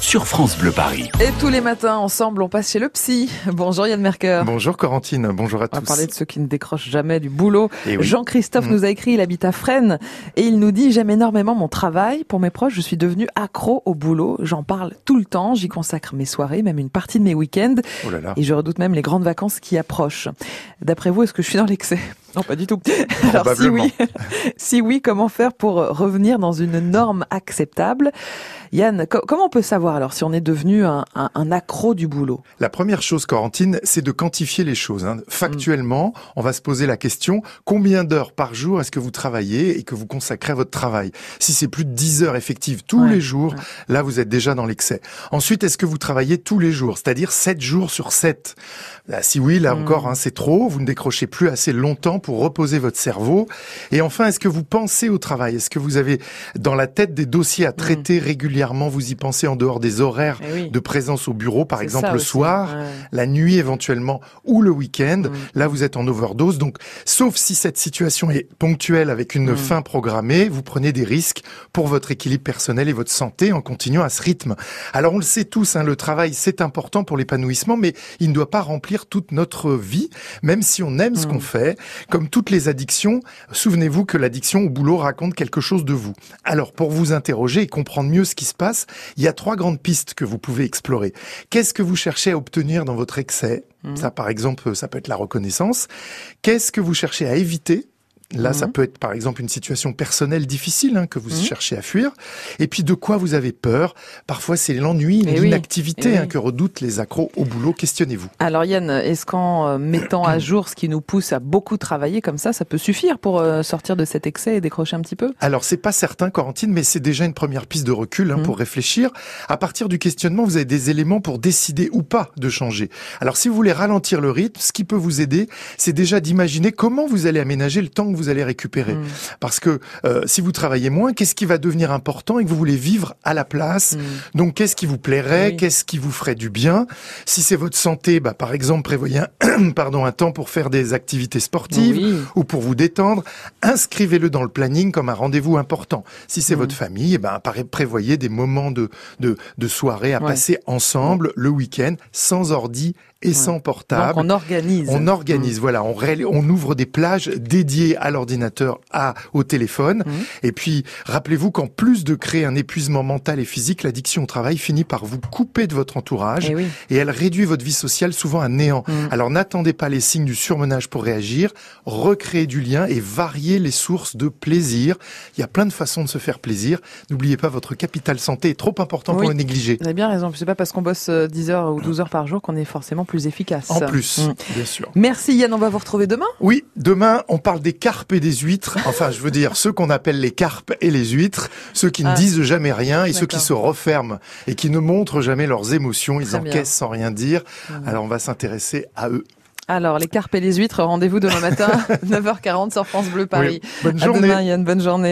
sur France Bleu Paris. Et tous les matins, ensemble, on passe chez le psy. Bonjour Yann Merker. Bonjour Corentine, bonjour à tous. On va parler de ceux qui ne décrochent jamais du boulot. Eh oui. Jean-Christophe Mm. nous a écrit, il habite à Fresnes, et il nous dit, j'aime énormément mon travail. Pour mes proches, je suis devenu accro au boulot. J'en parle tout le temps, j'y consacre mes soirées, même une partie de mes week-ends, Oh là là. et je redoute même les grandes vacances qui approchent. D'après vous, est-ce que je suis dans l'excès? Non, pas du tout. Alors si oui, si oui, comment faire pour revenir dans une norme acceptable? Yann, co- comment on peut savoir alors si on est devenu un, un- un accro du boulot? La première chose, Corentine, c'est de quantifier les choses. hein. Factuellement, on va se poser la question, combien d'heures par jour est-ce que vous travaillez et que vous consacrez à votre travail? Si c'est plus de 10 heures effectives tous Ouais, les jours, ouais. là, vous êtes déjà dans l'excès. Ensuite, est-ce que vous travaillez tous les jours, c'est-à-dire 7 jours sur 7 Là, Si oui, là Mm. encore, hein, c'est trop. Vous ne décrochez plus assez longtemps pour reposer votre cerveau. Et enfin, est-ce que vous pensez au travail? Est-ce que vous avez dans la tête des dossiers Mm. à traiter régulièrement? Vous y pensez en dehors des horaires Eh oui. de présence au bureau, par exemple le aussi. soir, Ouais. la nuit éventuellement ou le week-end. Mm. Là, vous êtes en overdose. Donc, sauf si cette situation est ponctuelle avec une Mm. fin programmée, vous prenez des risques pour votre équilibre personnel et votre santé en continuant à ce rythme. Alors, on le sait tous, hein, le travail, c'est important pour l'épanouissement, mais il ne doit pas remplir toute notre vie, même si on aime ce Mm. qu'on fait. Comme toutes les addictions, souvenez-vous que l'addiction au boulot raconte quelque chose de vous. Alors, pour vous interroger et comprendre mieux ce qui se passe, il y a trois grandes pistes que vous pouvez explorer. Qu'est-ce que vous cherchez à obtenir dans votre excès? Mhm. Ça, par exemple, ça peut être la reconnaissance. Qu'est-ce que vous cherchez à éviter Là, ça Mhm. peut être par exemple une situation personnelle difficile hein, que vous Mhm. cherchez à fuir. Et puis de quoi vous avez peur? Parfois, c'est l'ennui, Eh oui, l'inactivité eh hein, oui. que redoutent les accros au boulot. Questionnez-vous. Alors Yann, est-ce qu'en euh, mettant à jour ce qui nous pousse à beaucoup travailler comme ça, ça peut suffire pour euh, sortir de cet excès et décrocher un petit peu? Alors, c'est pas certain, Corentine, mais c'est déjà une première piste de recul hein, Mhm. pour réfléchir. À partir du questionnement, vous avez des éléments pour décider ou pas de changer. Alors, si vous voulez ralentir le rythme, ce qui peut vous aider, c'est déjà d'imaginer comment vous allez aménager le temps que vous allez récupérer. Mm. Parce que euh, si vous travaillez moins, qu'est-ce qui va devenir important et que vous voulez vivre à la place Mm. Donc, qu'est-ce qui vous plairait Oui. Qu'est-ce qui vous ferait du bien Si c'est votre santé, bah, par exemple, prévoyez un, pardon, un temps pour faire des activités sportives Oui. ou pour vous détendre, inscrivez-le dans le planning comme un rendez-vous important. Si c'est Mhm. votre famille, eh ben, prévoyez des moments de, de, de soirée à Ouais. passer ensemble le week-end, sans ordi et sans Donc portable. on organise. On organise, voilà, on, on ouvre des plages dédiées à l'ordinateur, à au téléphone. Mhm. Et puis, rappelez-vous qu'en plus de créer un épuisement mental et physique, l'addiction au travail finit par vous couper de votre entourage Eh oui. et elle réduit votre vie sociale souvent à néant. Mhm. Alors n'attendez pas les signes du surmenage pour réagir, recréer du lien et varier les sources de plaisir. Il y a plein de façons de se faire plaisir. N'oubliez pas, votre capital santé est trop important pour le négliger. Vous avez bien raison. C'est pas parce qu'on bosse euh, 10 heures ou 12 heures par jour qu'on est forcément plus efficace. En plus, Mm. bien sûr. Merci Yann, on va vous retrouver demain. Oui, demain, on parle des carpes et des huîtres. Enfin, je veux dire, ceux qu'on appelle les carpes et les huîtres, ceux qui ne Ah. disent jamais rien et ceux qui se referment et qui ne montrent jamais leurs émotions. Ils Très bien. encaissent sans rien dire. Mhm. Alors, on va s'intéresser à eux. Alors les carpes et les huîtres, rendez-vous demain matin, 9h40 sur France Bleu Paris. Oui. Bonne À journée. demain Yann, bonne journée.